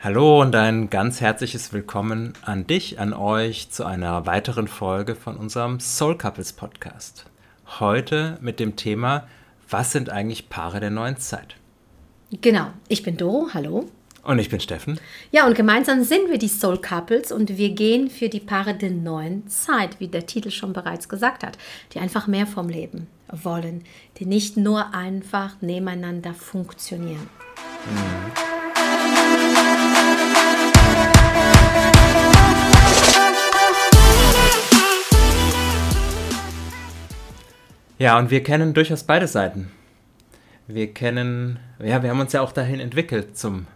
Hallo und ein ganz herzliches Willkommen an dich, an euch zu einer weiteren Folge von unserem Soul Couples Podcast. Heute mit dem Thema, was sind eigentlich Paare der neuen Zeit? Genau, ich bin Doro, hallo. Und ich bin Steffen. Ja, und gemeinsam sind wir die Soul Couples und wir gehen für die Paare der neuen Zeit, wie der Titel schon bereits gesagt hat, die einfach mehr vom Leben wollen, die nicht nur einfach nebeneinander funktionieren. Mhm. Ja, und wir kennen durchaus beide Seiten. Wir kennen, ja, wir haben uns ja auch dahin entwickelt zum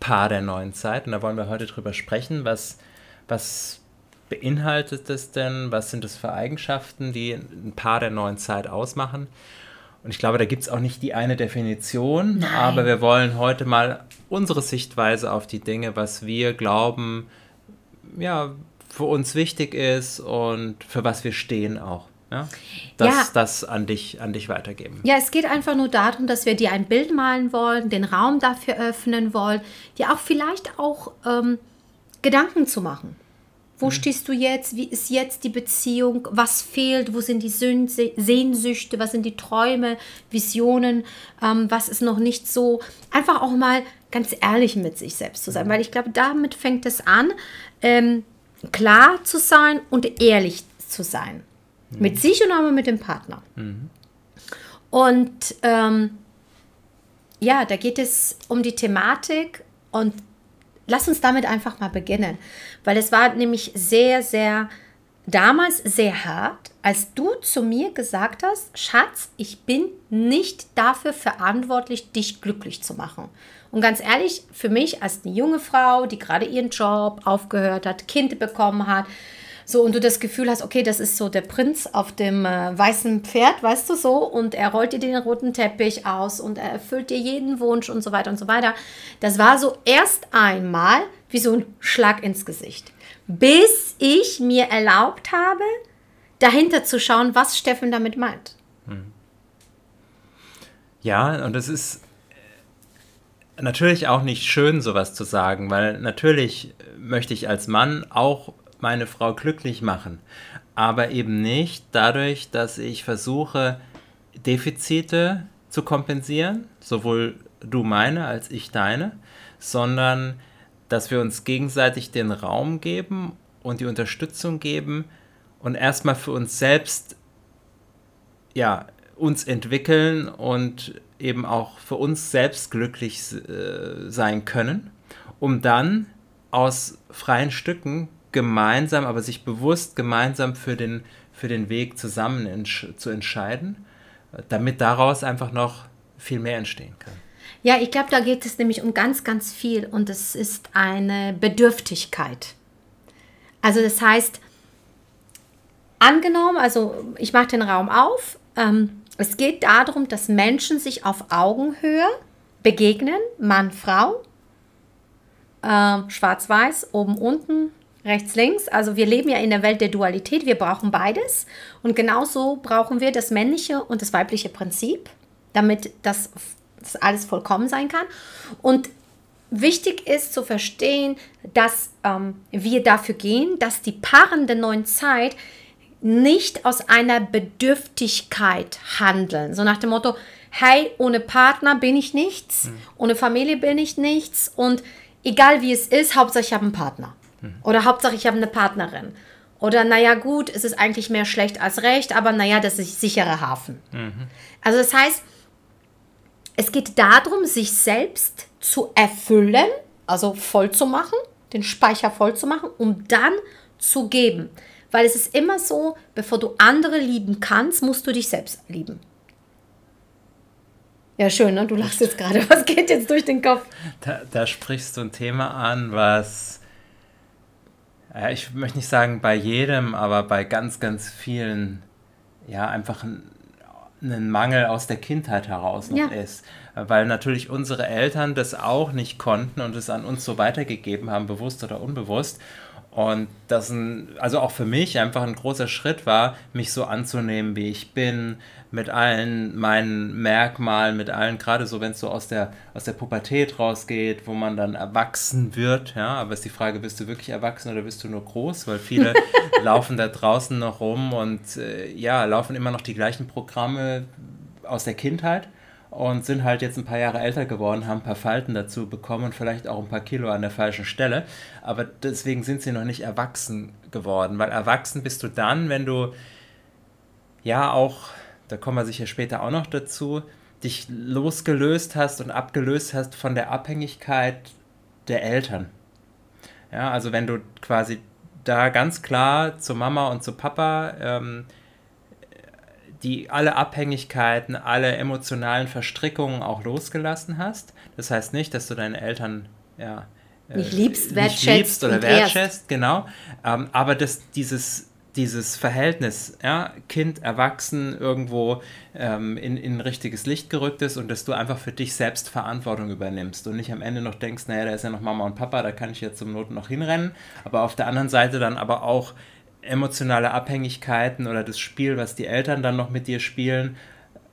Paar der neuen Zeit. Und da wollen wir heute drüber sprechen. Was, was beinhaltet es denn? Was sind es für Eigenschaften, die ein Paar der neuen Zeit ausmachen? Und ich glaube, da gibt es auch nicht die eine Definition, Nein. aber wir wollen heute mal unsere Sichtweise auf die Dinge, was wir glauben, ja, für uns wichtig ist und für was wir stehen auch. Ja, das, ja. das an dich, an dich weitergeben. Ja, es geht einfach nur darum, dass wir dir ein Bild malen wollen, den Raum dafür öffnen wollen, dir auch vielleicht auch ähm, Gedanken zu machen. Wo mhm. stehst du jetzt? Wie ist jetzt die Beziehung? Was fehlt? Wo sind die Sehnsüchte? Was sind die Träume, Visionen? Ähm, was ist noch nicht so? Einfach auch mal ganz ehrlich mit sich selbst zu sein, mhm. weil ich glaube, damit fängt es an, ähm, klar zu sein und ehrlich zu sein. Mhm. Mit sich und aber mit dem Partner. Mhm. Und ähm, ja, da geht es um die Thematik und lass uns damit einfach mal beginnen, weil es war nämlich sehr, sehr, damals sehr hart, als du zu mir gesagt hast, Schatz, ich bin nicht dafür verantwortlich, dich glücklich zu machen. Und ganz ehrlich, für mich als eine junge Frau, die gerade ihren Job aufgehört hat, Kind bekommen hat, so, und du das Gefühl hast, okay, das ist so der Prinz auf dem äh, weißen Pferd, weißt du so, und er rollt dir den roten Teppich aus und er erfüllt dir jeden Wunsch und so weiter und so weiter. Das war so erst einmal wie so ein Schlag ins Gesicht. Bis ich mir erlaubt habe, dahinter zu schauen, was Steffen damit meint. Hm. Ja, und es ist äh, natürlich auch nicht schön, sowas zu sagen, weil natürlich möchte ich als Mann auch meine Frau glücklich machen. Aber eben nicht dadurch, dass ich versuche, Defizite zu kompensieren, sowohl du meine als ich deine, sondern dass wir uns gegenseitig den Raum geben und die Unterstützung geben und erstmal für uns selbst ja, uns entwickeln und eben auch für uns selbst glücklich äh, sein können, um dann aus freien Stücken gemeinsam, aber sich bewusst gemeinsam für den, für den Weg zusammen entsch zu entscheiden, damit daraus einfach noch viel mehr entstehen kann. Ja, ich glaube, da geht es nämlich um ganz, ganz viel und es ist eine Bedürftigkeit. Also das heißt, angenommen, also ich mache den Raum auf, ähm, es geht darum, dass Menschen sich auf Augenhöhe begegnen, Mann, Frau, äh, schwarz-weiß, oben, unten, rechts, links. Also wir leben ja in der Welt der Dualität, wir brauchen beides. Und genauso brauchen wir das männliche und das weibliche Prinzip, damit das, das alles vollkommen sein kann. Und wichtig ist zu verstehen, dass ähm, wir dafür gehen, dass die Paaren der neuen Zeit nicht aus einer Bedürftigkeit handeln. So nach dem Motto, hey, ohne Partner bin ich nichts, mhm. ohne Familie bin ich nichts und egal wie es ist, Hauptsache ich habe einen Partner. Oder Hauptsache, ich habe eine Partnerin. Oder naja, gut, es ist eigentlich mehr schlecht als recht, aber naja, das ist sichere Hafen. Mhm. Also das heißt, es geht darum, sich selbst zu erfüllen, also voll zu machen, den Speicher voll zu machen, um dann zu geben. Weil es ist immer so, bevor du andere lieben kannst, musst du dich selbst lieben. Ja, schön, ne? Du lachst jetzt gerade. Was geht jetzt durch den Kopf? Da, da sprichst du ein Thema an, was ich möchte nicht sagen bei jedem, aber bei ganz, ganz vielen, ja, einfach ein, ein Mangel aus der Kindheit heraus noch ja. ist. Weil natürlich unsere Eltern das auch nicht konnten und es an uns so weitergegeben haben, bewusst oder unbewusst. Und das ein, also auch für mich einfach ein großer Schritt war, mich so anzunehmen, wie ich bin, mit allen meinen Merkmalen, mit allen, gerade so, wenn es so aus der, aus der Pubertät rausgeht, wo man dann erwachsen wird, ja, aber ist die Frage, bist du wirklich erwachsen oder bist du nur groß? Weil viele laufen da draußen noch rum und äh, ja, laufen immer noch die gleichen Programme aus der Kindheit und sind halt jetzt ein paar Jahre älter geworden, haben ein paar Falten dazu bekommen und vielleicht auch ein paar Kilo an der falschen Stelle. Aber deswegen sind sie noch nicht erwachsen geworden, weil erwachsen bist du dann, wenn du ja auch da kommen wir sicher später auch noch dazu, dich losgelöst hast und abgelöst hast von der Abhängigkeit der Eltern. Ja, also wenn du quasi da ganz klar zu Mama und zu Papa ähm, die alle Abhängigkeiten, alle emotionalen Verstrickungen auch losgelassen hast. Das heißt nicht, dass du deine Eltern ja, äh, nicht liebst, wertschätzt, nicht liebst oder wertschätzt, genau. Ähm, aber dass dieses dieses Verhältnis, ja, Kind, Erwachsen irgendwo ähm, in, in ein richtiges Licht gerückt ist und dass du einfach für dich selbst Verantwortung übernimmst und nicht am Ende noch denkst, naja, da ist ja noch Mama und Papa, da kann ich jetzt zum Noten noch hinrennen, aber auf der anderen Seite dann aber auch emotionale Abhängigkeiten oder das Spiel, was die Eltern dann noch mit dir spielen,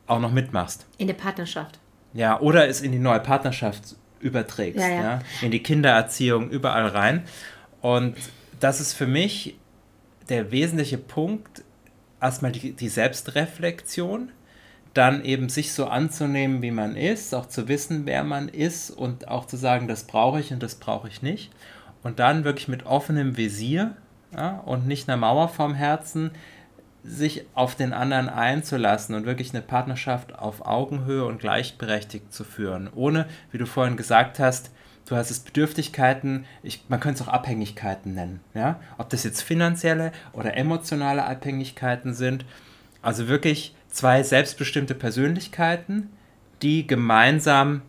auch noch mitmachst. In der Partnerschaft. Ja, oder es in die neue Partnerschaft überträgst, ja, ja. ja in die Kindererziehung, überall rein. Und das ist für mich der wesentliche Punkt erstmal die, die Selbstreflexion, dann eben sich so anzunehmen, wie man ist, auch zu wissen, wer man ist und auch zu sagen, das brauche ich und das brauche ich nicht. Und dann wirklich mit offenem Visier ja, und nicht einer Mauer vorm Herzen sich auf den anderen einzulassen und wirklich eine Partnerschaft auf Augenhöhe und gleichberechtigt zu führen, ohne, wie du vorhin gesagt hast, du hast es Bedürftigkeiten, ich, man könnte es auch Abhängigkeiten nennen. Ja? Ob das jetzt finanzielle oder emotionale Abhängigkeiten sind. Also wirklich zwei selbstbestimmte Persönlichkeiten, die gemeinsam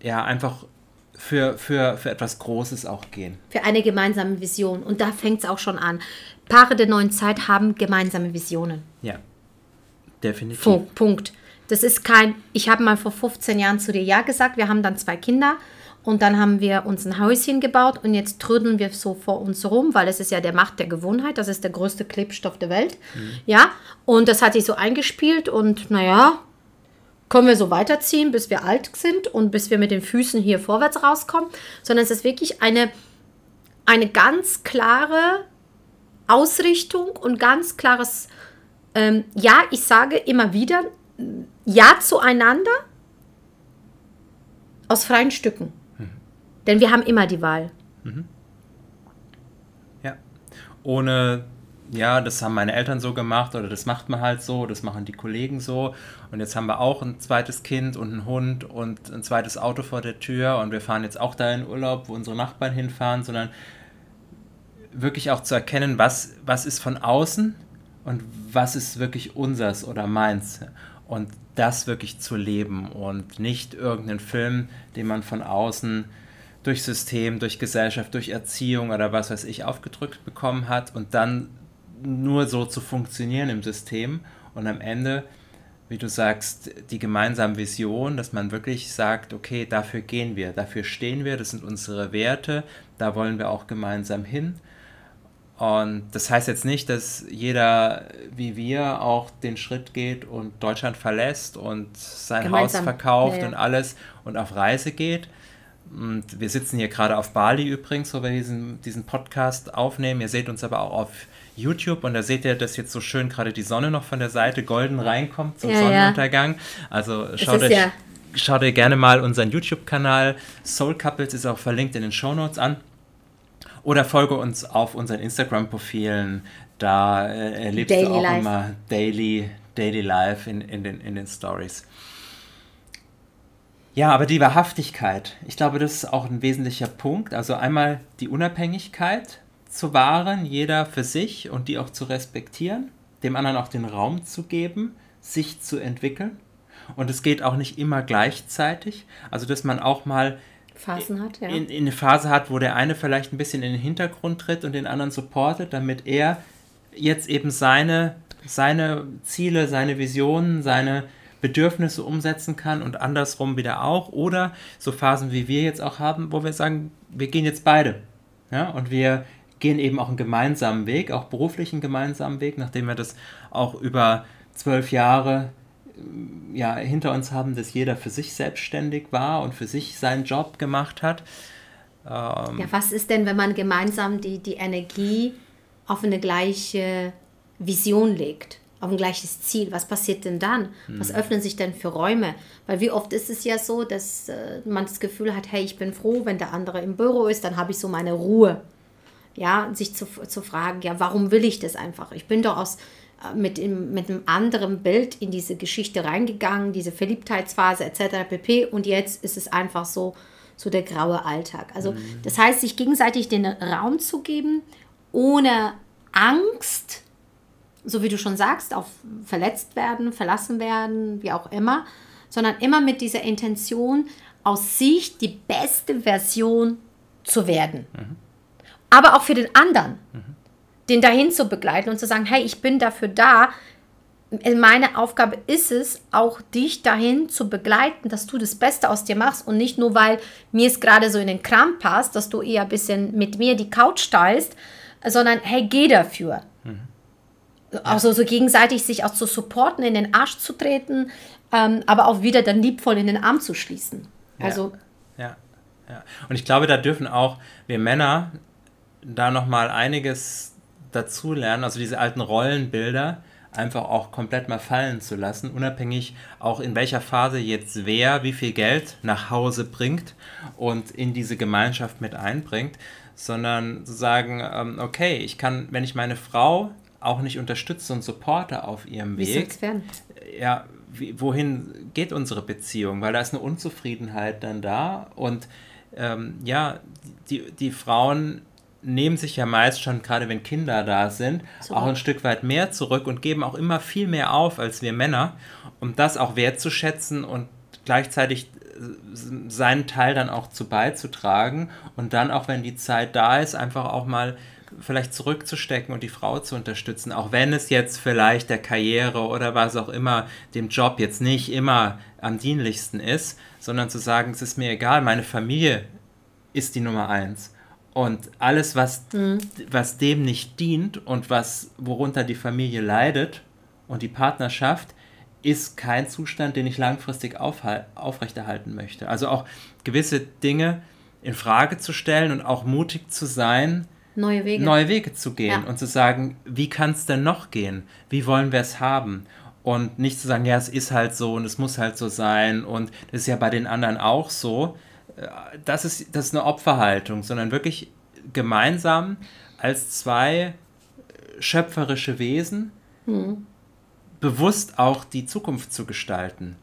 ja einfach für, für, für etwas Großes auch gehen. Für eine gemeinsame Vision. Und da fängt es auch schon an. Paare der neuen Zeit haben gemeinsame Visionen. Ja, definitiv. Punkt. Das ist kein, ich habe mal vor 15 Jahren zu dir Ja gesagt, wir haben dann zwei Kinder und dann haben wir uns ein Häuschen gebaut und jetzt trödeln wir so vor uns rum, weil es ist ja der Macht der Gewohnheit. Das ist der größte Klebstoff der Welt. Mhm. Ja, und das hat sich so eingespielt und naja, können wir so weiterziehen, bis wir alt sind und bis wir mit den Füßen hier vorwärts rauskommen. Sondern es ist wirklich eine, eine ganz klare Ausrichtung und ganz klares, ähm, ja, ich sage immer wieder, ja zueinander aus freien Stücken. Denn wir haben immer die Wahl. Mhm. Ja. Ohne, ja, das haben meine Eltern so gemacht oder das macht man halt so, das machen die Kollegen so. Und jetzt haben wir auch ein zweites Kind und einen Hund und ein zweites Auto vor der Tür und wir fahren jetzt auch da in Urlaub, wo unsere Nachbarn hinfahren, sondern wirklich auch zu erkennen, was, was ist von außen und was ist wirklich unsers oder meins. Und das wirklich zu leben und nicht irgendeinen Film, den man von außen durch System, durch Gesellschaft, durch Erziehung oder was weiß ich aufgedrückt bekommen hat und dann nur so zu funktionieren im System und am Ende, wie du sagst, die gemeinsame Vision, dass man wirklich sagt, okay, dafür gehen wir, dafür stehen wir, das sind unsere Werte, da wollen wir auch gemeinsam hin. Und das heißt jetzt nicht, dass jeder wie wir auch den Schritt geht und Deutschland verlässt und sein gemeinsam. Haus verkauft ja, ja. und alles und auf Reise geht, und wir sitzen hier gerade auf Bali übrigens, wo wir diesen, diesen Podcast aufnehmen. Ihr seht uns aber auch auf YouTube und da seht ihr, dass jetzt so schön gerade die Sonne noch von der Seite golden reinkommt zum ja, Sonnenuntergang. Also schaut euch, ja. schaut euch gerne mal unseren YouTube-Kanal Soul Couples ist auch verlinkt in den Show Notes an. Oder folge uns auf unseren Instagram-Profilen. Da äh, erlebst Daily du auch Life. immer Daily, Daily Life in, in, den, in den Stories. Ja, aber die Wahrhaftigkeit, ich glaube, das ist auch ein wesentlicher Punkt. Also einmal die Unabhängigkeit zu wahren, jeder für sich und die auch zu respektieren, dem anderen auch den Raum zu geben, sich zu entwickeln. Und es geht auch nicht immer gleichzeitig. Also, dass man auch mal Phasen hat, ja. in, in eine Phase hat, wo der eine vielleicht ein bisschen in den Hintergrund tritt und den anderen supportet, damit er jetzt eben seine, seine Ziele, seine Visionen, seine Bedürfnisse umsetzen kann und andersrum wieder auch. Oder so Phasen wie wir jetzt auch haben, wo wir sagen, wir gehen jetzt beide. Ja, und wir gehen eben auch einen gemeinsamen Weg, auch beruflichen gemeinsamen Weg, nachdem wir das auch über zwölf Jahre ja, hinter uns haben, dass jeder für sich selbstständig war und für sich seinen Job gemacht hat. Ähm ja, was ist denn, wenn man gemeinsam die, die Energie auf eine gleiche Vision legt, auf ein gleiches Ziel? Was passiert denn dann? Hm. Was öffnen sich denn für Räume? Weil wie oft ist es ja so, dass äh, man das Gefühl hat, hey, ich bin froh, wenn der andere im Büro ist, dann habe ich so meine Ruhe. Ja, sich zu, zu fragen, ja, warum will ich das einfach? Ich bin doch aus mit, mit einem anderen Bild in diese Geschichte reingegangen, diese Verliebtheitsphase etc. pp. Und jetzt ist es einfach so, so der graue Alltag. Also mhm. das heißt, sich gegenseitig den Raum zu geben, ohne Angst, so wie du schon sagst, auf verletzt werden, verlassen werden, wie auch immer, sondern immer mit dieser Intention, aus sich die beste Version zu werden. Mhm. Aber auch für den anderen. Mhm den dahin zu begleiten und zu sagen, hey, ich bin dafür da. Meine Aufgabe ist es, auch dich dahin zu begleiten, dass du das Beste aus dir machst und nicht nur, weil mir es gerade so in den Kram passt, dass du eher ein bisschen mit mir die Couch teilst, sondern hey, geh dafür. Mhm. Also so gegenseitig sich auch zu supporten, in den Arsch zu treten, ähm, aber auch wieder dann liebvoll in den Arm zu schließen. Also ja, ja. Und ich glaube, da dürfen auch wir Männer da nochmal einiges dazulernen, also diese alten Rollenbilder einfach auch komplett mal fallen zu lassen, unabhängig auch in welcher Phase jetzt wer wie viel Geld nach Hause bringt und in diese Gemeinschaft mit einbringt, sondern zu sagen, ähm, okay, ich kann, wenn ich meine Frau auch nicht unterstütze und supporte auf ihrem wie Weg, ja, wie, wohin geht unsere Beziehung? Weil da ist eine Unzufriedenheit dann da und ähm, ja, die, die Frauen nehmen sich ja meist schon, gerade wenn Kinder da sind, Super. auch ein Stück weit mehr zurück und geben auch immer viel mehr auf als wir Männer, um das auch wertzuschätzen und gleichzeitig äh, seinen Teil dann auch zu beizutragen und dann auch, wenn die Zeit da ist, einfach auch mal vielleicht zurückzustecken und die Frau zu unterstützen, auch wenn es jetzt vielleicht der Karriere oder was auch immer dem Job jetzt nicht immer am dienlichsten ist, sondern zu sagen, es ist mir egal, meine Familie ist die Nummer eins. Und alles, was, mhm. was dem nicht dient und was, worunter die Familie leidet und die Partnerschaft, ist kein Zustand, den ich langfristig aufrechterhalten möchte. Also auch gewisse Dinge in Frage zu stellen und auch mutig zu sein, neue Wege, neue Wege zu gehen ja. und zu sagen, wie kann es denn noch gehen? Wie wollen wir es haben? Und nicht zu sagen, ja, es ist halt so und es muss halt so sein und das ist ja bei den anderen auch so, das ist, das ist eine Opferhaltung, sondern wirklich gemeinsam als zwei schöpferische Wesen mhm. bewusst auch die Zukunft zu gestalten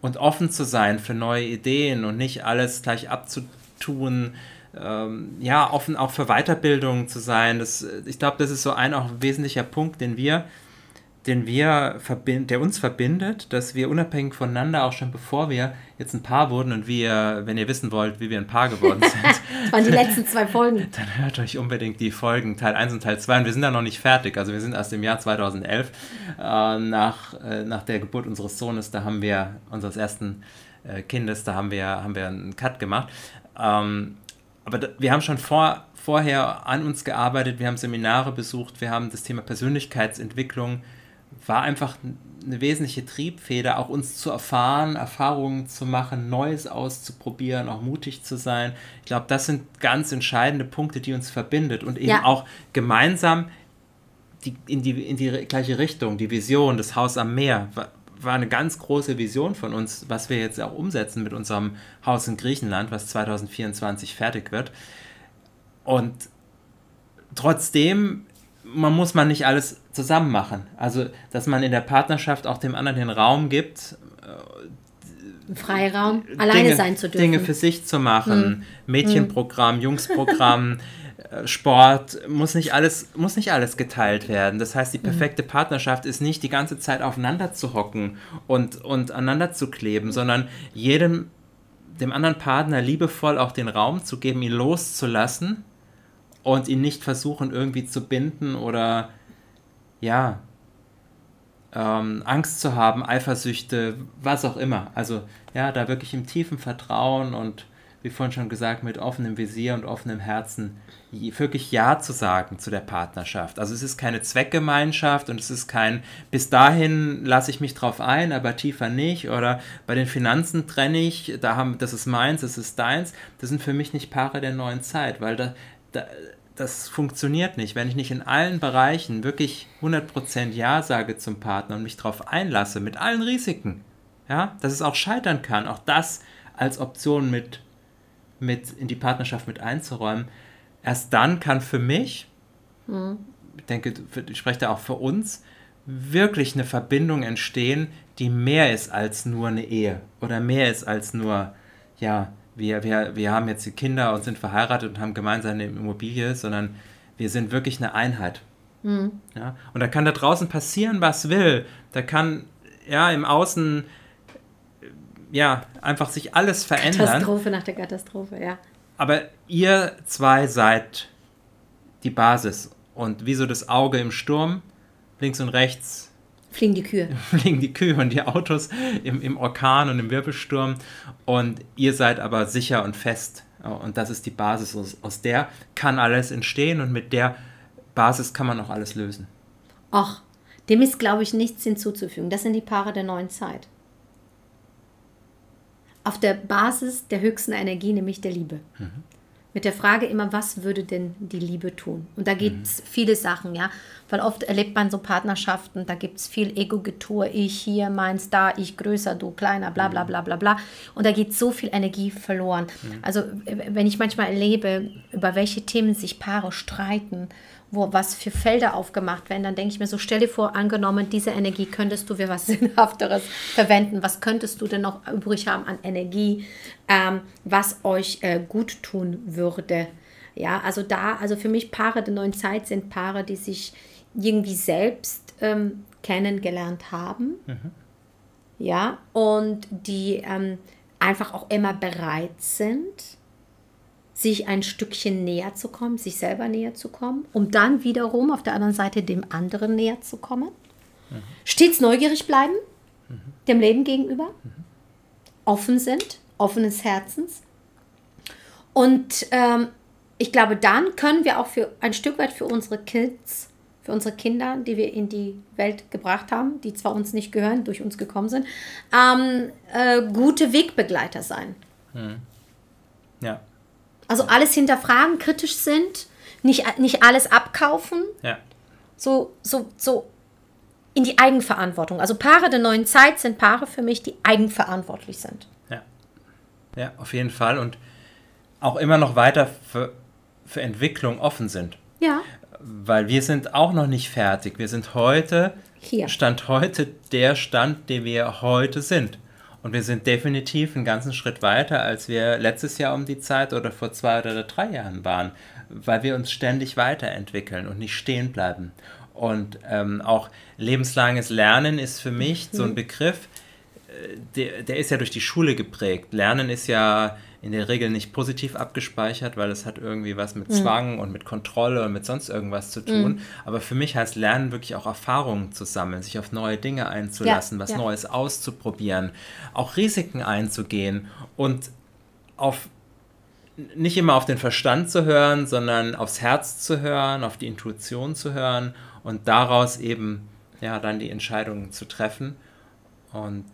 und offen zu sein für neue Ideen und nicht alles gleich abzutun. Ähm, ja, offen auch für Weiterbildung zu sein. Das, ich glaube, das ist so ein auch wesentlicher Punkt, den wir den wir der uns verbindet, dass wir unabhängig voneinander auch schon bevor wir jetzt ein Paar wurden und wir, wenn ihr wissen wollt, wie wir ein Paar geworden sind. das waren die letzten zwei Folgen. Dann hört euch unbedingt die Folgen Teil 1 und Teil 2 und wir sind da noch nicht fertig. Also wir sind erst im Jahr 2011 äh, nach, äh, nach der Geburt unseres Sohnes, da haben wir unseres ersten äh, Kindes, da haben wir, haben wir einen Cut gemacht. Ähm, aber da, wir haben schon vor, vorher an uns gearbeitet, wir haben Seminare besucht, wir haben das Thema Persönlichkeitsentwicklung war einfach eine wesentliche Triebfeder, auch uns zu erfahren, Erfahrungen zu machen, Neues auszuprobieren, auch mutig zu sein. Ich glaube, das sind ganz entscheidende Punkte, die uns verbindet und eben ja. auch gemeinsam die, in, die, in die gleiche Richtung, die Vision, das Haus am Meer, war, war eine ganz große Vision von uns, was wir jetzt auch umsetzen mit unserem Haus in Griechenland, was 2024 fertig wird. Und trotzdem man muss man nicht alles zusammen machen. Also, dass man in der Partnerschaft auch dem anderen den Raum gibt, äh, Freiraum, alleine Dinge, sein zu dürfen. Dinge für sich zu machen. Hm. Mädchenprogramm, hm. Jungsprogramm, äh, Sport, muss nicht, alles, muss nicht alles geteilt werden. Das heißt, die hm. perfekte Partnerschaft ist nicht die ganze Zeit aufeinander zu hocken und, und aneinander zu kleben, sondern jedem, dem anderen Partner liebevoll auch den Raum zu geben, ihn loszulassen und ihn nicht versuchen irgendwie zu binden oder ja, ähm, Angst zu haben, Eifersüchte, was auch immer. Also ja, da wirklich im tiefen Vertrauen und wie vorhin schon gesagt, mit offenem Visier und offenem Herzen wirklich Ja zu sagen zu der Partnerschaft. Also es ist keine Zweckgemeinschaft und es ist kein, bis dahin lasse ich mich drauf ein, aber tiefer nicht. Oder bei den Finanzen trenne ich, da haben, das ist meins, das ist deins. Das sind für mich nicht Paare der neuen Zeit, weil da, das funktioniert nicht. Wenn ich nicht in allen Bereichen wirklich 100% Ja sage zum Partner und mich darauf einlasse, mit allen Risiken, ja, dass es auch scheitern kann, auch das als Option mit, mit in die Partnerschaft mit einzuräumen, erst dann kann für mich, mhm. ich denke, ich spreche da auch für uns, wirklich eine Verbindung entstehen, die mehr ist als nur eine Ehe oder mehr ist als nur, ja, wir, wir, wir haben jetzt die Kinder und sind verheiratet und haben gemeinsam eine Immobilie, sondern wir sind wirklich eine Einheit. Mhm. Ja? Und da kann da draußen passieren, was will. Da kann ja im Außen ja einfach sich alles verändern. Katastrophe nach der Katastrophe, ja. Aber ihr zwei seid die Basis und wie so das Auge im Sturm, links und rechts Fliegen die Kühe. Fliegen die Kühe und die Autos im, im Orkan und im Wirbelsturm. Und ihr seid aber sicher und fest. Und das ist die Basis. Aus, aus der kann alles entstehen und mit der Basis kann man auch alles lösen. Ach, dem ist, glaube ich, nichts hinzuzufügen. Das sind die Paare der neuen Zeit. Auf der Basis der höchsten Energie, nämlich der Liebe. Mhm mit der Frage immer, was würde denn die Liebe tun? Und da gibt es mhm. viele Sachen, ja. Weil oft erlebt man so Partnerschaften, da gibt es viel Ego-Getue, ich hier, meins da, ich größer, du kleiner, bla bla mhm. bla bla bla. Und da geht so viel Energie verloren. Mhm. Also wenn ich manchmal erlebe, über welche Themen sich Paare streiten wo was für Felder aufgemacht werden, dann denke ich mir so, stell dir vor, angenommen, diese Energie könntest du für was Sinnhafteres verwenden. Was könntest du denn noch übrig haben an Energie, ähm, was euch äh, gut tun würde? Ja, also da, also für mich Paare der neuen Zeit sind Paare, die sich irgendwie selbst ähm, kennengelernt haben. Mhm. Ja, und die ähm, einfach auch immer bereit sind, sich ein Stückchen näher zu kommen, sich selber näher zu kommen, um dann wiederum auf der anderen Seite dem anderen näher zu kommen. Mhm. Stets neugierig bleiben, mhm. dem Leben gegenüber, mhm. offen sind, offenes Herzens. Und ähm, ich glaube, dann können wir auch für ein Stück weit für unsere Kids, für unsere Kinder, die wir in die Welt gebracht haben, die zwar uns nicht gehören, durch uns gekommen sind, ähm, äh, gute Wegbegleiter sein. Mhm. Ja. Also alles hinterfragen, kritisch sind, nicht, nicht alles abkaufen. Ja. So, so, so in die Eigenverantwortung. Also Paare der neuen Zeit sind Paare für mich, die eigenverantwortlich sind. Ja. Ja, auf jeden Fall. Und auch immer noch weiter für, für Entwicklung offen sind. Ja. Weil wir sind auch noch nicht fertig. Wir sind heute, Hier. Stand heute der Stand, den wir heute sind. Und wir sind definitiv einen ganzen Schritt weiter, als wir letztes Jahr um die Zeit oder vor zwei oder drei Jahren waren, weil wir uns ständig weiterentwickeln und nicht stehen bleiben. Und ähm, auch lebenslanges Lernen ist für mich mhm. so ein mhm. Begriff, äh, der, der ist ja durch die Schule geprägt. Lernen ist ja in der Regel nicht positiv abgespeichert, weil es hat irgendwie was mit mhm. Zwang und mit Kontrolle und mit sonst irgendwas zu tun. Mhm. Aber für mich heißt Lernen wirklich auch Erfahrungen zu sammeln, sich auf neue Dinge einzulassen, ja, was ja. Neues auszuprobieren, auch Risiken einzugehen und auf nicht immer auf den Verstand zu hören, sondern aufs Herz zu hören, auf die Intuition zu hören und daraus eben ja dann die Entscheidungen zu treffen und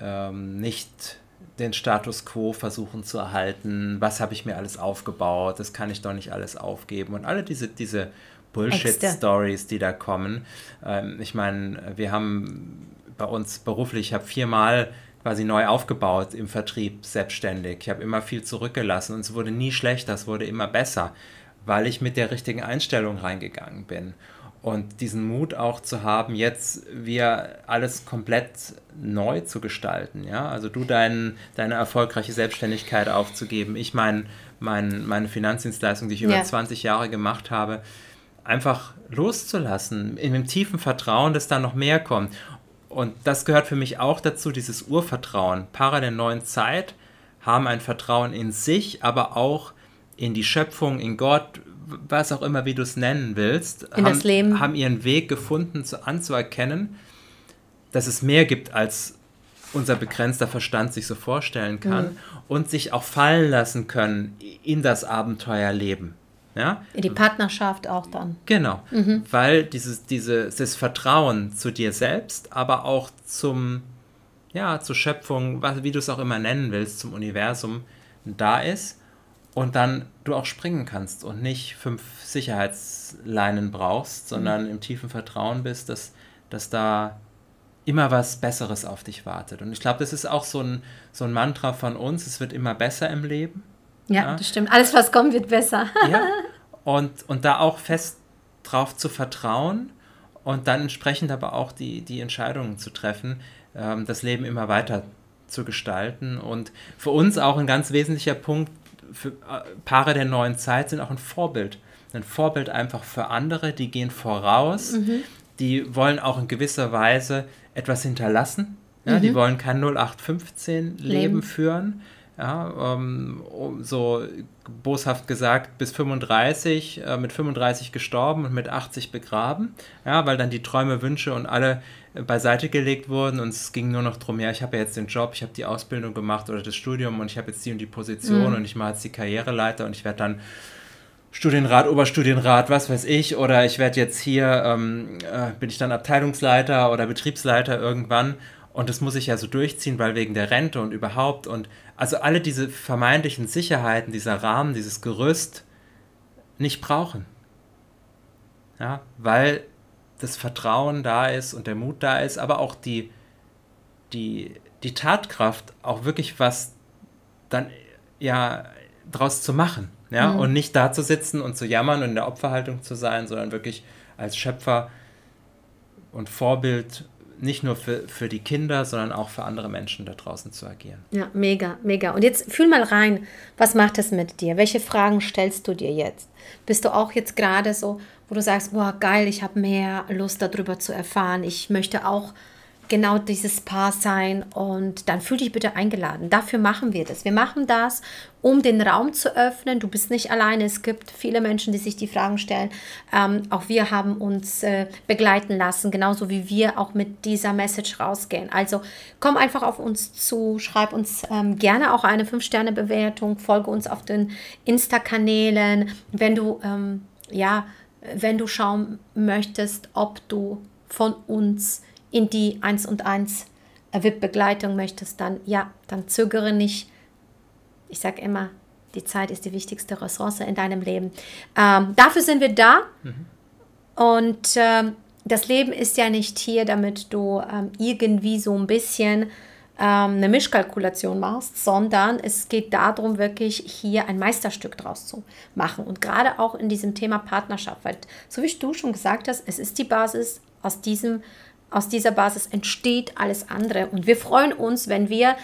ähm, nicht den Status quo versuchen zu erhalten. Was habe ich mir alles aufgebaut? Das kann ich doch nicht alles aufgeben. Und alle diese, diese Bullshit-Stories, die da kommen. Ähm, ich meine, wir haben bei uns beruflich, ich habe viermal quasi neu aufgebaut im Vertrieb, selbstständig. Ich habe immer viel zurückgelassen und es wurde nie schlechter, es wurde immer besser, weil ich mit der richtigen Einstellung reingegangen bin und diesen Mut auch zu haben, jetzt wir alles komplett neu zu gestalten. Ja? Also du dein, deine erfolgreiche Selbstständigkeit aufzugeben, ich mein, mein, meine Finanzdienstleistung, die ich über ja. 20 Jahre gemacht habe, einfach loszulassen, in dem tiefen Vertrauen, dass da noch mehr kommt. Und das gehört für mich auch dazu, dieses Urvertrauen. Paare der neuen Zeit haben ein Vertrauen in sich, aber auch in die Schöpfung, in Gott, was auch immer, wie du es nennen willst, haben, haben ihren Weg gefunden, zu, anzuerkennen, dass es mehr gibt als unser begrenzter Verstand sich so vorstellen kann mhm. und sich auch fallen lassen können in das Abenteuerleben. Ja? In die Partnerschaft auch dann. Genau, mhm. weil dieses, dieses Vertrauen zu dir selbst, aber auch zum, ja, zur Schöpfung, was, wie du es auch immer nennen willst, zum Universum da ist und dann du auch springen kannst und nicht fünf Sicherheitsleinen brauchst, sondern mhm. im tiefen Vertrauen bist, dass, dass da immer was Besseres auf dich wartet. Und ich glaube, das ist auch so ein, so ein Mantra von uns, es wird immer besser im Leben. Ja, ja, das stimmt. Alles, was kommt, wird besser. ja. Und, und da auch fest drauf zu vertrauen und dann entsprechend aber auch die, die Entscheidungen zu treffen, ähm, das Leben immer weiter zu gestalten. Und für uns auch ein ganz wesentlicher Punkt, für äh, Paare der neuen Zeit sind auch ein Vorbild. Ein Vorbild einfach für andere, die gehen voraus, mhm. die wollen auch in gewisser Weise etwas hinterlassen. Ja, mhm. Die wollen kein 0815 Leben, Leben führen. Ja, ähm, so boshaft gesagt, bis 35, äh, mit 35 gestorben und mit 80 begraben. Ja, weil dann die Träume, Wünsche und alle beiseite gelegt wurden und es ging nur noch darum, ja, ich habe ja jetzt den Job, ich habe die Ausbildung gemacht oder das Studium und ich habe jetzt die und die Position mhm. und ich mache jetzt die Karriereleiter und ich werde dann Studienrat, Oberstudienrat, was weiß ich, oder ich werde jetzt hier, ähm, äh, bin ich dann Abteilungsleiter oder Betriebsleiter irgendwann. Und das muss ich ja so durchziehen, weil wegen der Rente und überhaupt und also alle diese vermeintlichen Sicherheiten, dieser Rahmen, dieses Gerüst nicht brauchen. Ja, weil das Vertrauen da ist und der Mut da ist, aber auch die, die, die Tatkraft, auch wirklich was dann ja draus zu machen. Ja? Mhm. Und nicht da zu sitzen und zu jammern und in der Opferhaltung zu sein, sondern wirklich als Schöpfer und Vorbild nicht nur für, für die Kinder, sondern auch für andere Menschen da draußen zu agieren. Ja, mega, mega. Und jetzt fühl mal rein, was macht es mit dir? Welche Fragen stellst du dir jetzt? Bist du auch jetzt gerade so, wo du sagst, boah, geil, ich habe mehr Lust darüber zu erfahren. Ich möchte auch genau dieses Paar sein und dann fühl dich bitte eingeladen. Dafür machen wir das. Wir machen das, um den Raum zu öffnen. Du bist nicht alleine. Es gibt viele Menschen, die sich die Fragen stellen. Ähm, auch wir haben uns äh, begleiten lassen, genauso wie wir auch mit dieser Message rausgehen. Also komm einfach auf uns zu, schreib uns ähm, gerne auch eine 5-Sterne-Bewertung, folge uns auf den Insta-Kanälen. Wenn du, ähm, ja, wenn du schauen möchtest, ob du von uns in die 1 und 1 VIP-Begleitung möchtest, dann ja, dann zögere nicht. Ich sage immer, die Zeit ist die wichtigste Ressource in deinem Leben. Ähm, dafür sind wir da. Mhm. Und ähm, das Leben ist ja nicht hier, damit du ähm, irgendwie so ein bisschen ähm, eine Mischkalkulation machst, sondern es geht darum, wirklich hier ein Meisterstück draus zu machen. Und gerade auch in diesem Thema Partnerschaft, weil so wie du schon gesagt hast, es ist die Basis aus diesem aus dieser Basis entsteht alles andere. Und wir freuen uns, wenn wir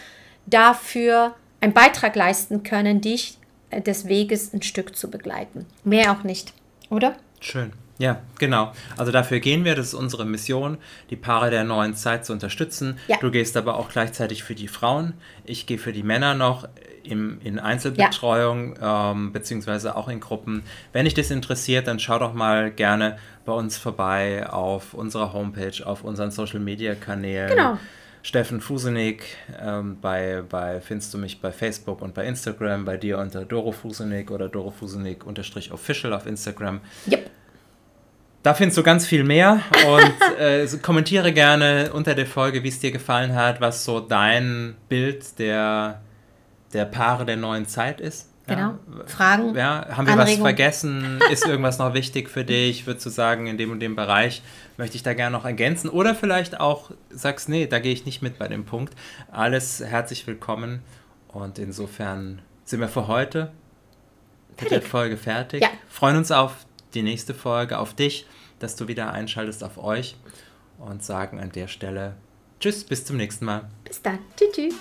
dafür einen Beitrag leisten können, dich äh, des Weges ein Stück zu begleiten. Mehr auch nicht, oder? Schön. Ja, genau. Also dafür gehen wir. Das ist unsere Mission, die Paare der neuen Zeit zu unterstützen. Ja. Du gehst aber auch gleichzeitig für die Frauen. Ich gehe für die Männer noch im, in Einzelbetreuung ja. ähm, beziehungsweise auch in Gruppen. Wenn dich das interessiert, dann schau doch mal gerne bei uns vorbei auf unserer Homepage, auf unseren Social Media Kanälen. Genau. Steffen Fusenig, ähm, bei, bei findest du mich bei Facebook und bei Instagram, bei dir unter Doro Fusenig oder Doro Fusenig unterstrich official auf Instagram. Yep. Da findest du ganz viel mehr und äh, kommentiere gerne unter der Folge, wie es dir gefallen hat, was so dein Bild der, der Paare der neuen Zeit ist. Genau. Ja, Fragen. Ja, haben wir Anregung. was vergessen? Ist irgendwas noch wichtig für dich? Würdest du sagen, in dem und dem Bereich möchte ich da gerne noch ergänzen? Oder vielleicht auch sagst, nee, da gehe ich nicht mit bei dem Punkt. Alles herzlich willkommen. Und insofern sind wir für heute mit der Folge fertig. Ja. Freuen uns auf die nächste Folge, auf dich, dass du wieder einschaltest auf euch und sagen an der Stelle Tschüss, bis zum nächsten Mal. Bis dann. Tschüss. tschüss.